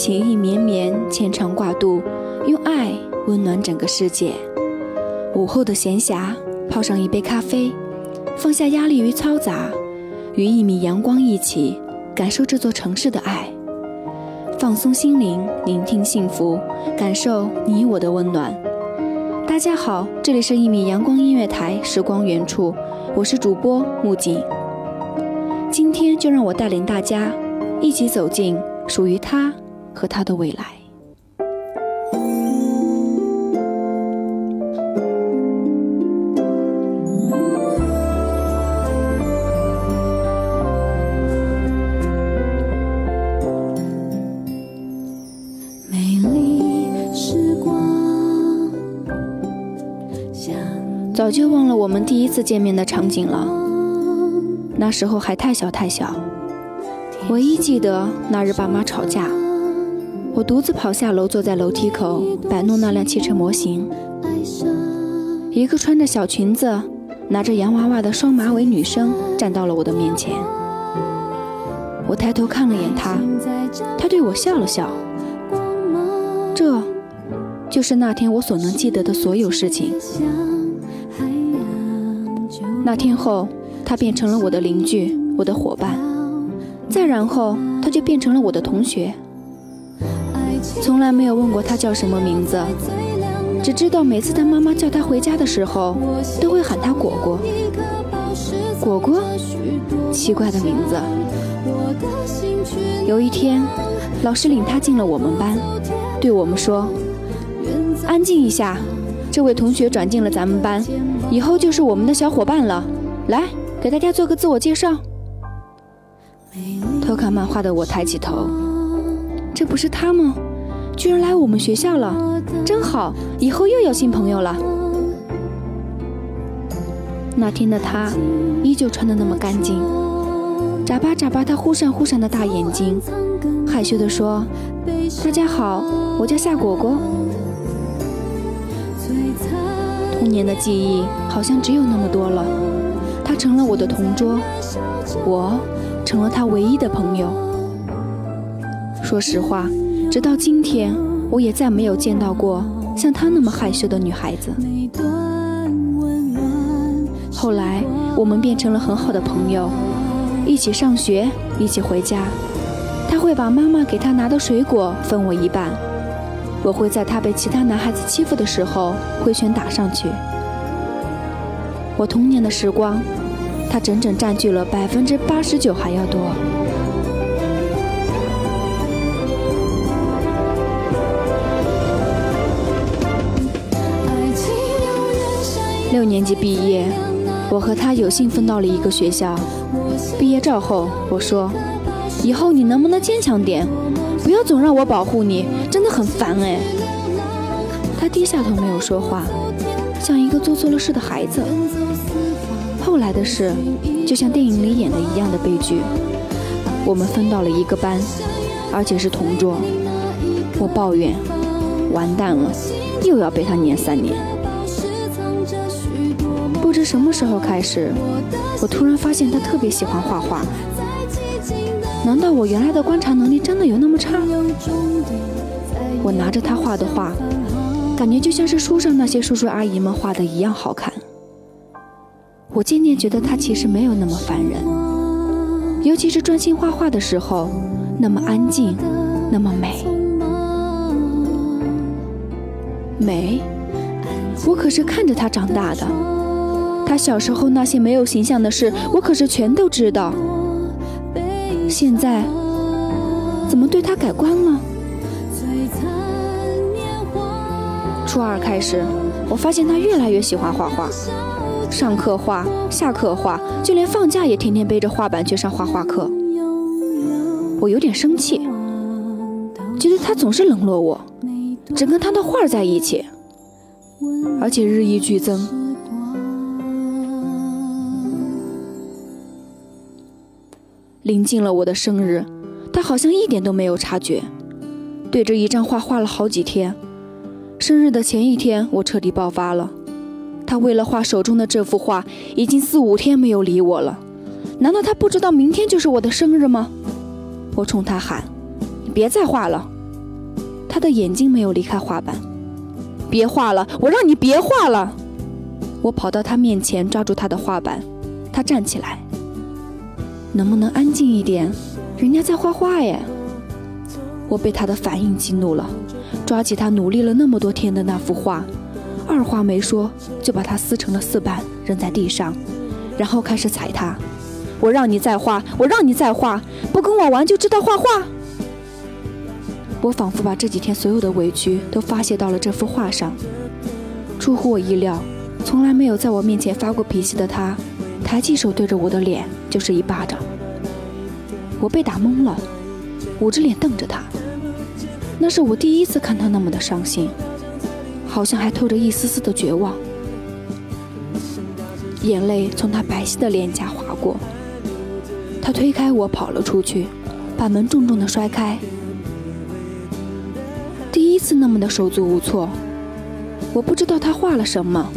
情意绵绵，牵肠挂肚，用爱温暖整个世界。午后的闲暇，泡上一杯咖啡，放下压力与嘈杂，与一米阳光一起感受这座城市的爱，放松心灵，聆听幸福，感受你我的温暖。大家好，这里是一米阳光音乐台，时光远处，我是主播木槿。今天就让我带领大家一起走进属于他。和他的未来。美丽时光，早就忘了我们第一次见面的场景了。那时候还太小太小，唯一记得那日爸妈吵架。我独自跑下楼，坐在楼梯口摆弄那辆汽车模型。一个穿着小裙子、拿着洋娃娃的双马尾女生站到了我的面前。我抬头看了眼她，她对我笑了笑。这，就是那天我所能记得的所有事情。那天后，她变成了我的邻居，我的伙伴。再然后，她就变成了我的同学。从来没有问过他叫什么名字，只知道每次他妈妈叫他回家的时候，都会喊他果果。果果，奇怪的名字。有一天，老师领他进了我们班，对我们说：“安静一下，这位同学转进了咱们班，以后就是我们的小伙伴了。来，给大家做个自我介绍。”偷看漫画的我抬起头，这不是他吗？居然来我们学校了，真好！以后又有新朋友了。那天的他依旧穿得那么干净，眨巴眨巴他忽闪忽闪的大眼睛，害羞地说：“大家好，我叫夏果果。”童年的记忆好像只有那么多了。他成了我的同桌，我成了他唯一的朋友。说实话。直到今天，我也再没有见到过像她那么害羞的女孩子。后来，我们变成了很好的朋友，一起上学，一起回家。她会把妈妈给她拿的水果分我一半，我会在她被其他男孩子欺负的时候挥拳打上去。我童年的时光，他整整占据了百分之八十九还要多。六年级毕业，我和他有幸分到了一个学校。毕业照后，我说：“以后你能不能坚强点，不要总让我保护你，真的很烦哎。”他低下头没有说话，像一个做错了事的孩子。后来的事，就像电影里演的一样的悲剧。我们分到了一个班，而且是同桌。我抱怨：“完蛋了，又要被他撵三年。”是什么时候开始，我突然发现他特别喜欢画画。难道我原来的观察能力真的有那么差？我拿着他画的画，感觉就像是书上那些叔叔阿姨们画的一样好看。我渐渐觉得他其实没有那么烦人，尤其是专心画画的时候，那么安静，那么美。美，我可是看着他长大的。他小时候那些没有形象的事，我可是全都知道。现在怎么对他改观了？初二开始，我发现他越来越喜欢画画，上课画，下课画，就连放假也天天背着画板去上画画课。我有点生气，觉得他总是冷落我，只跟他的画在一起，而且日益剧增。临近了我的生日，他好像一点都没有察觉，对着一张画画了好几天。生日的前一天，我彻底爆发了。他为了画手中的这幅画，已经四五天没有理我了。难道他不知道明天就是我的生日吗？我冲他喊：“你别再画了！”他的眼睛没有离开画板。别画了，我让你别画了！我跑到他面前，抓住他的画板。他站起来。能不能安静一点？人家在画画耶！我被他的反应激怒了，抓起他努力了那么多天的那幅画，二话没说就把它撕成了四瓣，扔在地上，然后开始踩他。我让你再画，我让你再画，不跟我玩就知道画画。我仿佛把这几天所有的委屈都发泄到了这幅画上。出乎我意料，从来没有在我面前发过脾气的他。抬起手对着我的脸就是一巴掌，我被打懵了，捂着脸瞪着他。那是我第一次看他那么的伤心，好像还透着一丝丝的绝望。眼泪从他白皙的脸颊划过，他推开我跑了出去，把门重重的摔开。第一次那么的手足无措，我不知道他画了什么。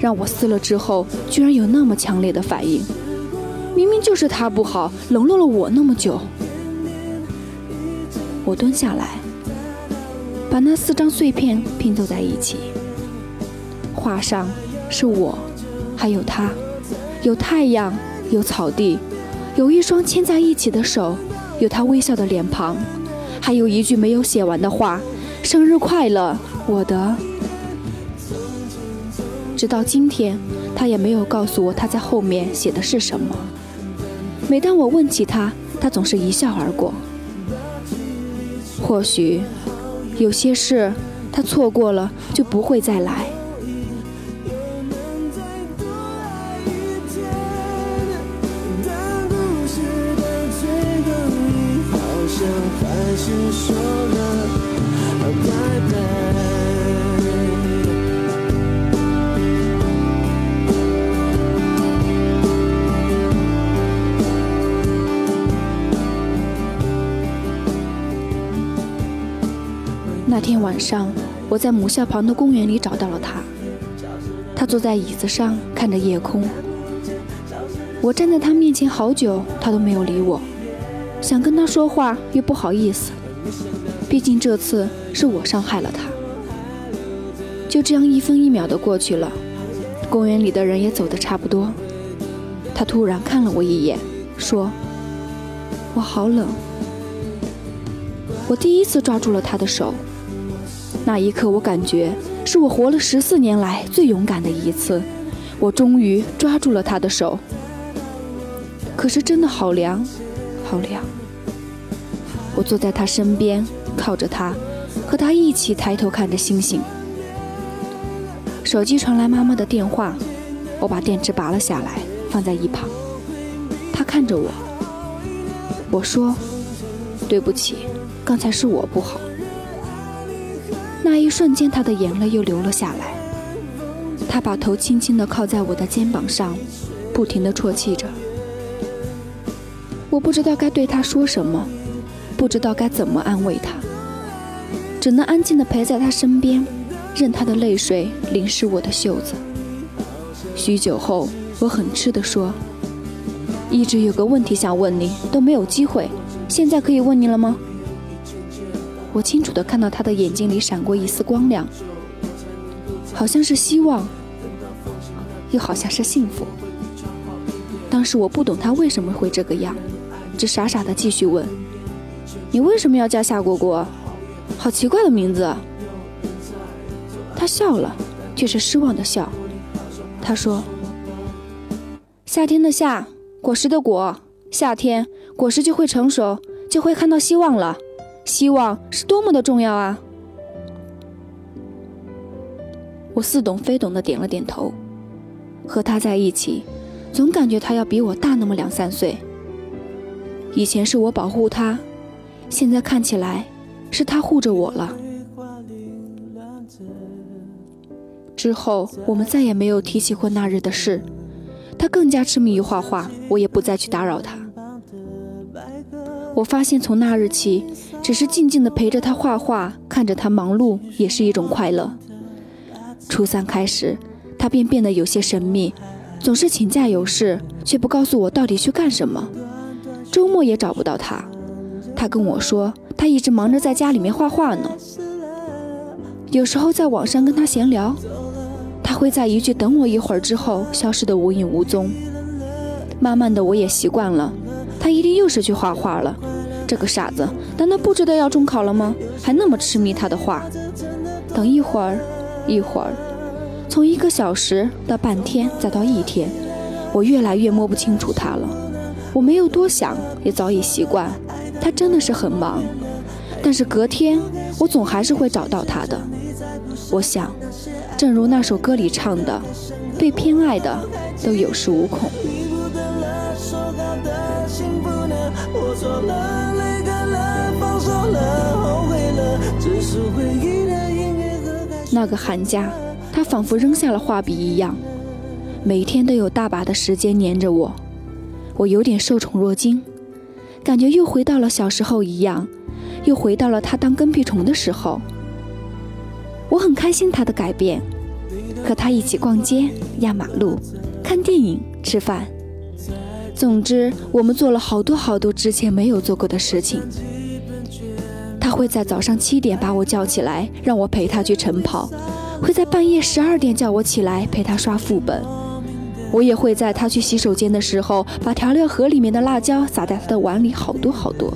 让我撕了之后，居然有那么强烈的反应。明明就是他不好，冷落了我那么久。我蹲下来，把那四张碎片拼凑在一起。画上是我，还有他，有太阳，有草地，有一双牵在一起的手，有他微笑的脸庞，还有一句没有写完的话：“生日快乐，我的。”直到今天，他也没有告诉我他在后面写的是什么。每当我问起他，他总是一笑而过。或许，有些事他错过了就不会再来。晚上，我在母校旁的公园里找到了他。他坐在椅子上，看着夜空。我站在他面前好久，他都没有理我。想跟他说话，又不好意思，毕竟这次是我伤害了他。就这样一分一秒的过去了，公园里的人也走得差不多。他突然看了我一眼，说：“我好冷。”我第一次抓住了他的手。那一刻，我感觉是我活了十四年来最勇敢的一次。我终于抓住了他的手，可是真的好凉，好凉。我坐在他身边，靠着他，和他一起抬头看着星星。手机传来妈妈的电话，我把电池拔了下来，放在一旁。他看着我，我说：“对不起，刚才是我不好。”那一瞬间，他的眼泪又流了下来。他把头轻轻地靠在我的肩膀上，不停地啜泣着。我不知道该对他说什么，不知道该怎么安慰他，只能安静地陪在他身边，任他的泪水淋湿我的袖子。许久后，我很痴地说：“一直有个问题想问你，都没有机会，现在可以问你了吗？”我清楚地看到他的眼睛里闪过一丝光亮，好像是希望，又好像是幸福。当时我不懂他为什么会这个样，只傻傻地继续问：“你为什么要叫夏果果？好奇怪的名字。”他笑了，却是失望的笑。他说：“夏天的夏，果实的果，夏天果实就会成熟，就会看到希望了。”希望是多么的重要啊！我似懂非懂的点了点头。和他在一起，总感觉他要比我大那么两三岁。以前是我保护他，现在看起来，是他护着我了。之后，我们再也没有提起过那日的事。他更加痴迷于画画，我也不再去打扰他。我发现，从那日起，只是静静地陪着他画画，看着他忙碌，也是一种快乐。初三开始，他便变得有些神秘，总是请假有事，却不告诉我到底去干什么。周末也找不到他。他跟我说，他一直忙着在家里面画画呢。有时候在网上跟他闲聊。他会在一句“等我一会儿”之后消失得无影无踪。慢慢的，我也习惯了，他一定又是去画画了。这个傻子，难道不知道要中考了吗？还那么痴迷他的画。等一会儿，一会儿，从一个小时到半天，再到一天，我越来越摸不清楚他了。我没有多想，也早已习惯。他真的是很忙，但是隔天，我总还是会找到他的。我想。正如那首歌里唱的，被偏爱的都有恃无恐。那个寒假，他仿佛扔下了画笔一样，每天都有大把的时间黏着我，我有点受宠若惊，感觉又回到了小时候一样，又回到了他当跟屁虫的时候。我很开心他的改变，和他一起逛街、压马路、看电影、吃饭。总之，我们做了好多好多之前没有做过的事情。他会在早上七点把我叫起来，让我陪他去晨跑；会在半夜十二点叫我起来陪他刷副本。我也会在他去洗手间的时候，把调料盒里面的辣椒撒在他的碗里好多好多。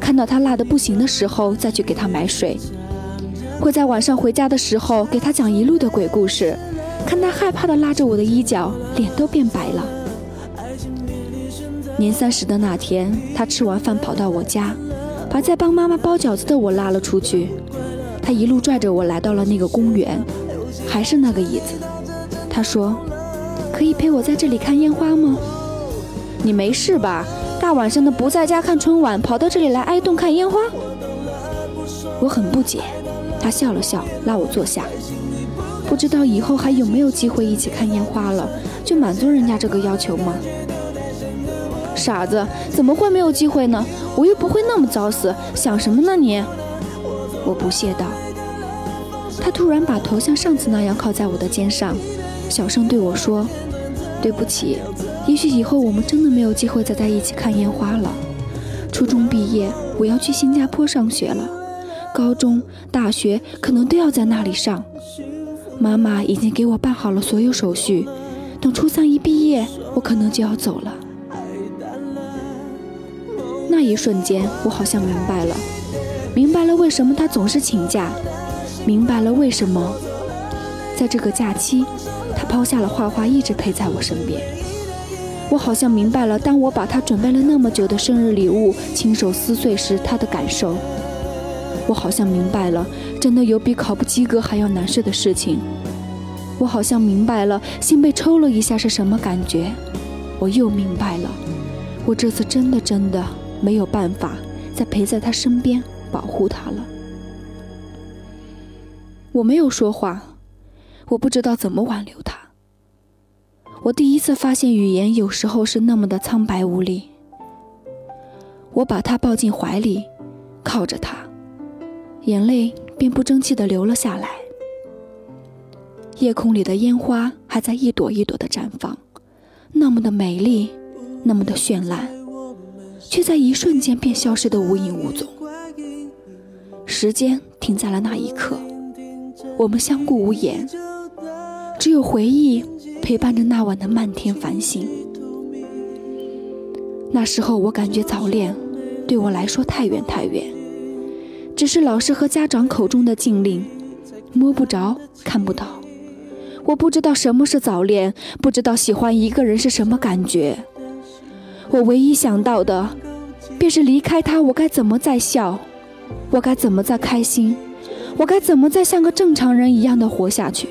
看到他辣的不行的时候，再去给他买水。会在晚上回家的时候给他讲一路的鬼故事，看他害怕的拉着我的衣角，脸都变白了。年三十的那天，他吃完饭跑到我家，把在帮妈妈包饺子的我拉了出去。他一路拽着我来到了那个公园，还是那个椅子。他说：“可以陪我在这里看烟花吗？”你没事吧？大晚上的不在家看春晚，跑到这里来挨冻看烟花？我很不解。他笑了笑，拉我坐下。不知道以后还有没有机会一起看烟花了，就满足人家这个要求吗？傻子，怎么会没有机会呢？我又不会那么早死，想什么呢你？我不屑道。他突然把头像上次那样靠在我的肩上，小声对我说：“对不起，也许以后我们真的没有机会再在一起看烟花了。初中毕业，我要去新加坡上学了。”高中、大学可能都要在那里上。妈妈已经给我办好了所有手续，等初三一毕业，我可能就要走了。那一瞬间，我好像明白了，明白了为什么他总是请假，明白了为什么在这个假期，他抛下了画画，一直陪在我身边。我好像明白了，当我把他准备了那么久的生日礼物亲手撕碎时，他的感受。我好像明白了，真的有比考不及格还要难受的事情。我好像明白了，心被抽了一下是什么感觉。我又明白了，我这次真的真的没有办法再陪在他身边保护他了。我没有说话，我不知道怎么挽留他。我第一次发现语言有时候是那么的苍白无力。我把他抱进怀里，靠着他。眼泪便不争气地流了下来。夜空里的烟花还在一朵一朵地绽放，那么的美丽，那么的绚烂，却在一瞬间便消失得无影无踪。时间停在了那一刻，我们相顾无言，只有回忆陪伴着那晚的漫天繁星。那时候我感觉早恋对我来说太远太远。只是老师和家长口中的禁令，摸不着，看不到。我不知道什么是早恋，不知道喜欢一个人是什么感觉。我唯一想到的，便是离开他，我该怎么再笑？我该怎么再开心？我该怎么再像个正常人一样的活下去？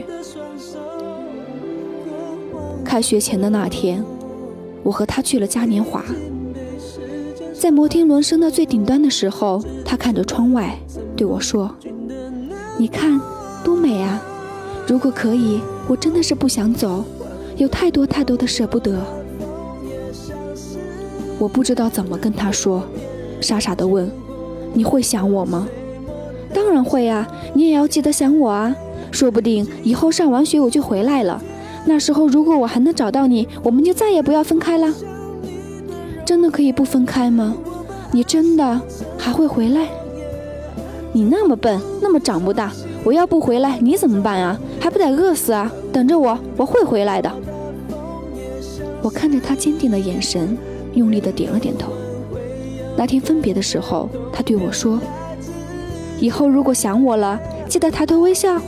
开学前的那天，我和他去了嘉年华。在摩天轮升到最顶端的时候，他看着窗外对我说：“你看，多美啊！如果可以，我真的是不想走，有太多太多的舍不得。”我不知道怎么跟他说，傻傻的问：“你会想我吗？”“当然会啊，你也要记得想我啊！说不定以后上完学我就回来了，那时候如果我还能找到你，我们就再也不要分开了。”真的可以不分开吗？你真的还会回来？你那么笨，那么长不大，我要不回来你怎么办啊？还不得饿死啊？等着我，我会回来的。我看着他坚定的眼神，用力的点了点头。那天分别的时候，他对我说：“以后如果想我了，记得抬头微笑。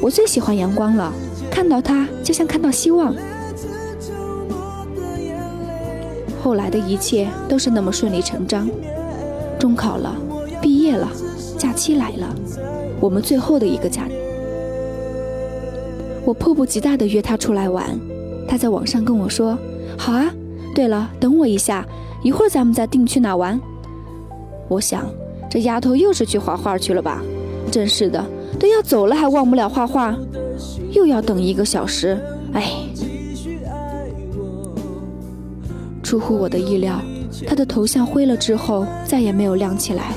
我最喜欢阳光了，看到它就像看到希望。”后来的一切都是那么顺理成章，中考了，毕业了，假期来了，我们最后的一个假，我迫不及待地约他出来玩，他在网上跟我说：“好啊，对了，等我一下，一会儿咱们再定去哪玩。”我想，这丫头又是去画画去了吧？真是的，都要走了还忘不了画画，又要等一个小时，哎。出乎我的意料，他的头像灰了之后再也没有亮起来。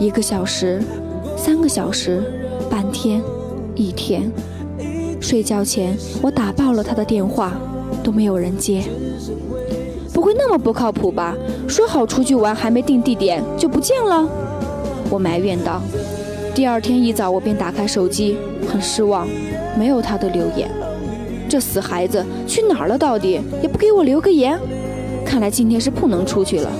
一个小时，三个小时，半天，一天。睡觉前我打爆了他的电话，都没有人接。不会那么不靠谱吧？说好出去玩，还没定地点就不见了？我埋怨道。第二天一早，我便打开手机，很失望，没有他的留言。这死孩子去哪儿了？到底也不给我留个言。看来今天是不能出去了。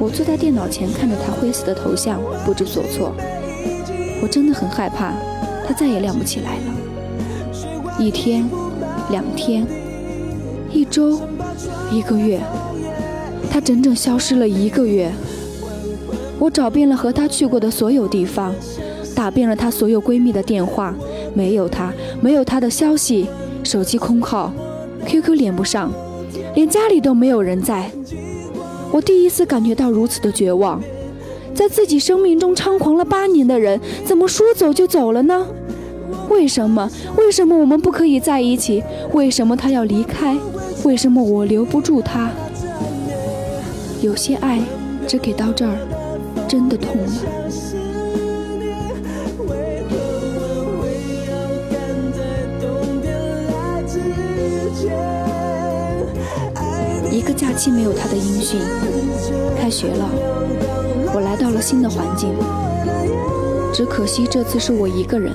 我坐在电脑前看着他灰色的头像，不知所措。我真的很害怕，他再也亮不起来了。一天，两天，一周，一个月，他整整消失了一个月。我找遍了和他去过的所有地方，打遍了他所有闺蜜的电话，没有他，没有他的消息，手机空号。QQ 连不上，连家里都没有人在。我第一次感觉到如此的绝望。在自己生命中猖狂了八年的人，怎么说走就走了呢？为什么？为什么我们不可以在一起？为什么他要离开？为什么我留不住他？有些爱，只给到这儿，真的痛了。一个假期没有他的音讯，开学了，我来到了新的环境，只可惜这次是我一个人。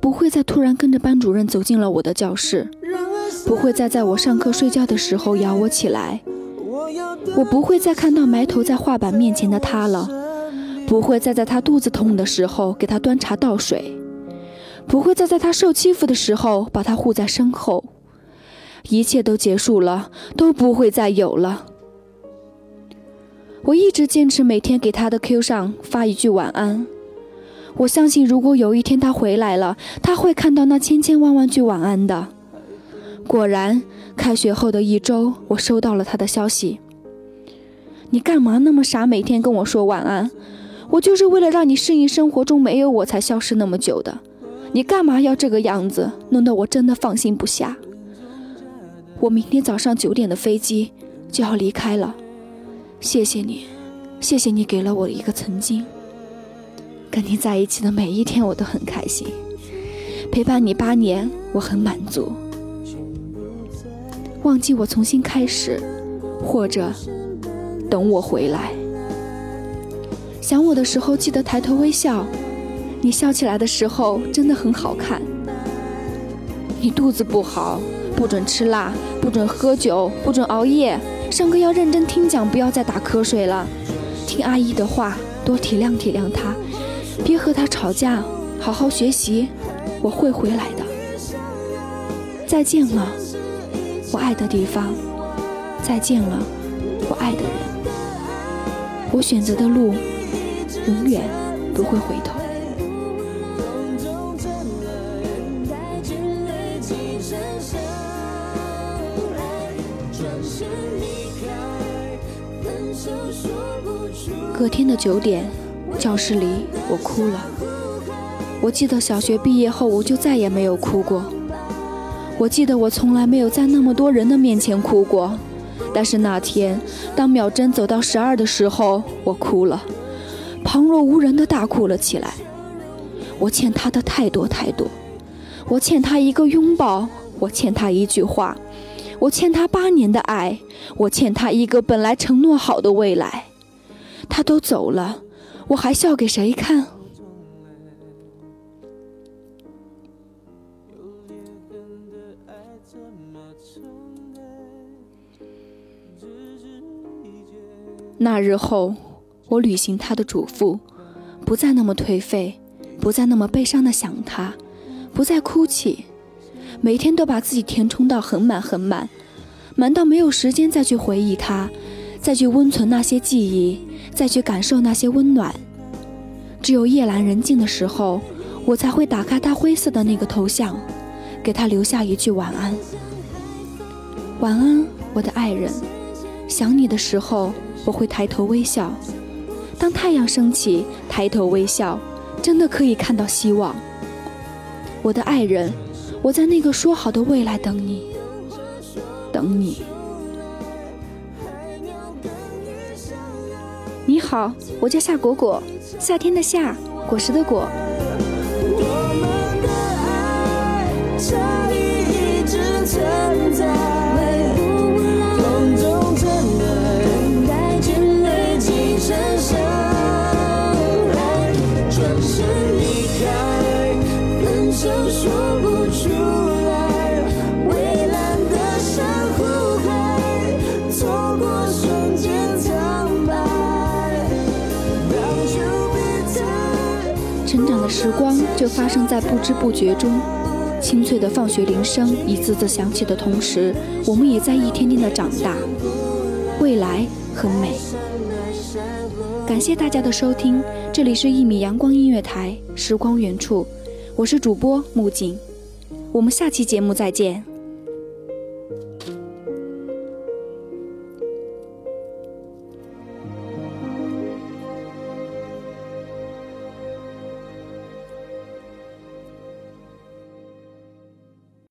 不会再突然跟着班主任走进了我的教室，不会再在我上课睡觉的时候摇我起来，我不会再看到埋头在画板面前的他了，不会再在他肚子痛的时候给他端茶倒水，不会再在他受欺负的时候把他护在身后。一切都结束了，都不会再有了。我一直坚持每天给他的 Q 上发一句晚安。我相信，如果有一天他回来了，他会看到那千千万万句晚安的。果然，开学后的一周，我收到了他的消息。你干嘛那么傻，每天跟我说晚安？我就是为了让你适应生活中没有我才消失那么久的。你干嘛要这个样子？弄得我真的放心不下。我明天早上九点的飞机就要离开了，谢谢你，谢谢你给了我一个曾经。跟你在一起的每一天我都很开心，陪伴你八年我很满足。忘记我重新开始，或者等我回来。想我的时候记得抬头微笑，你笑起来的时候真的很好看。你肚子不好。不准吃辣，不准喝酒，不准熬夜。上课要认真听讲，不要再打瞌睡了。听阿姨的话，多体谅体谅她，别和他吵架，好好学习，我会回来的。再见了，我爱的地方。再见了，我爱的人。我选择的路，永远不会回头。隔天的九点。教室里我哭了。我记得小学毕业后，我就再也没有哭过。我记得我从来没有在那么多人的面前哭过，但是那天，当秒针走到十二的时候，我哭了，旁若无人的大哭了起来。我欠他的太多太多，我欠他一个拥抱，我欠他一句话，我欠他八年的爱，我欠他一个本来承诺好的未来。他都走了，我还笑给谁看？那日后，我履行他的嘱咐，不再那么颓废，不再那么悲伤的想他，不再哭泣，每天都把自己填充到很满很满，满到没有时间再去回忆他，再去温存那些记忆，再去感受那些温暖。只有夜阑人静的时候，我才会打开他灰色的那个头像，给他留下一句晚安。晚安，我的爱人，想你的时候。我会抬头微笑，当太阳升起，抬头微笑，真的可以看到希望。我的爱人，我在那个说好的未来等你，等你。好我叫夏果果夏天的夏果实的果。我们的爱差异一直存在。时光就发生在不知不觉中，清脆的放学铃声一次次响起的同时，我们也在一天天的长大。未来很美。感谢大家的收听，这里是一米阳光音乐台，时光远处，我是主播木槿，我们下期节目再见。